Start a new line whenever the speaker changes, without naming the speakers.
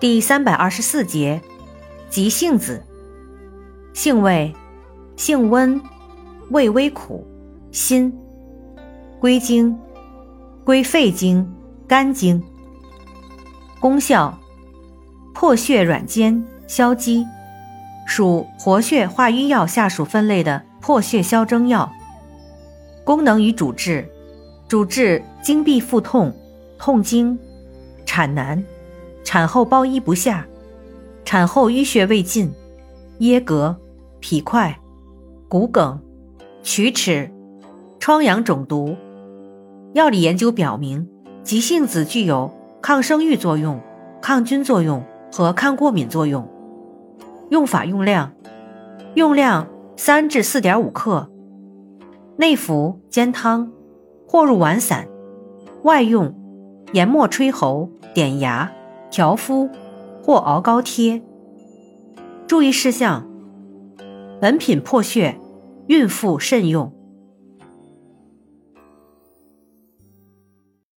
第三百二十四节，急性子，性味，性温，味微苦，辛，归经，归肺经、肝经。功效，破血软坚，消积，属活血化瘀药下属分类的破血消征药。功能与主治，主治经闭腹痛、痛经、产难。产后包衣不下，产后淤血未尽，噎膈、脾块、骨梗、龋齿、疮疡肿毒。药理研究表明，急性子具有抗生育作用、抗菌作用和抗过敏作用。用法用量：用量三至四点五克，内服煎汤，或入丸散；外用研末吹喉、点牙。调敷或熬膏贴。注意事项：本品破血，孕妇慎用。